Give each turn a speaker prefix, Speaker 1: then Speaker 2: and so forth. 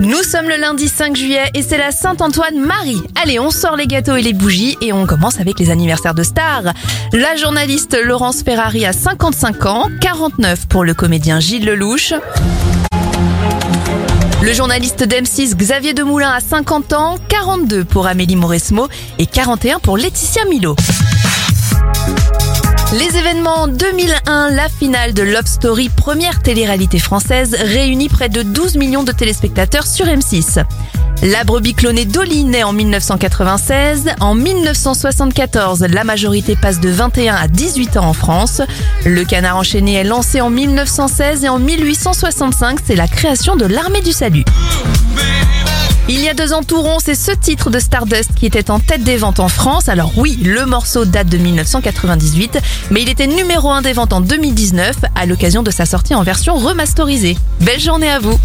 Speaker 1: Nous sommes le lundi 5 juillet et c'est la Saint-Antoine-Marie. Allez, on sort les gâteaux et les bougies et on commence avec les anniversaires de stars. La journaliste Laurence Ferrari a 55 ans, 49 pour le comédien Gilles Lelouch. Le journaliste d'M6 Xavier Demoulin a 50 ans, 42 pour Amélie Mauresmo et 41 pour Laetitia Milo. Les événements 2001, la finale de Love Story, première télé-réalité française, réunit près de 12 millions de téléspectateurs sur M6. La brebis clonée Dolly naît en 1996. En 1974, la majorité passe de 21 à 18 ans en France. Le canard enchaîné est lancé en 1916 et en 1865, c'est la création de l'armée du salut. Il y a deux ans tout c'est ce titre de Stardust qui était en tête des ventes en France. Alors oui, le morceau date de 1998, mais il était numéro un des ventes en 2019 à l'occasion de sa sortie en version remasterisée. Belle journée à vous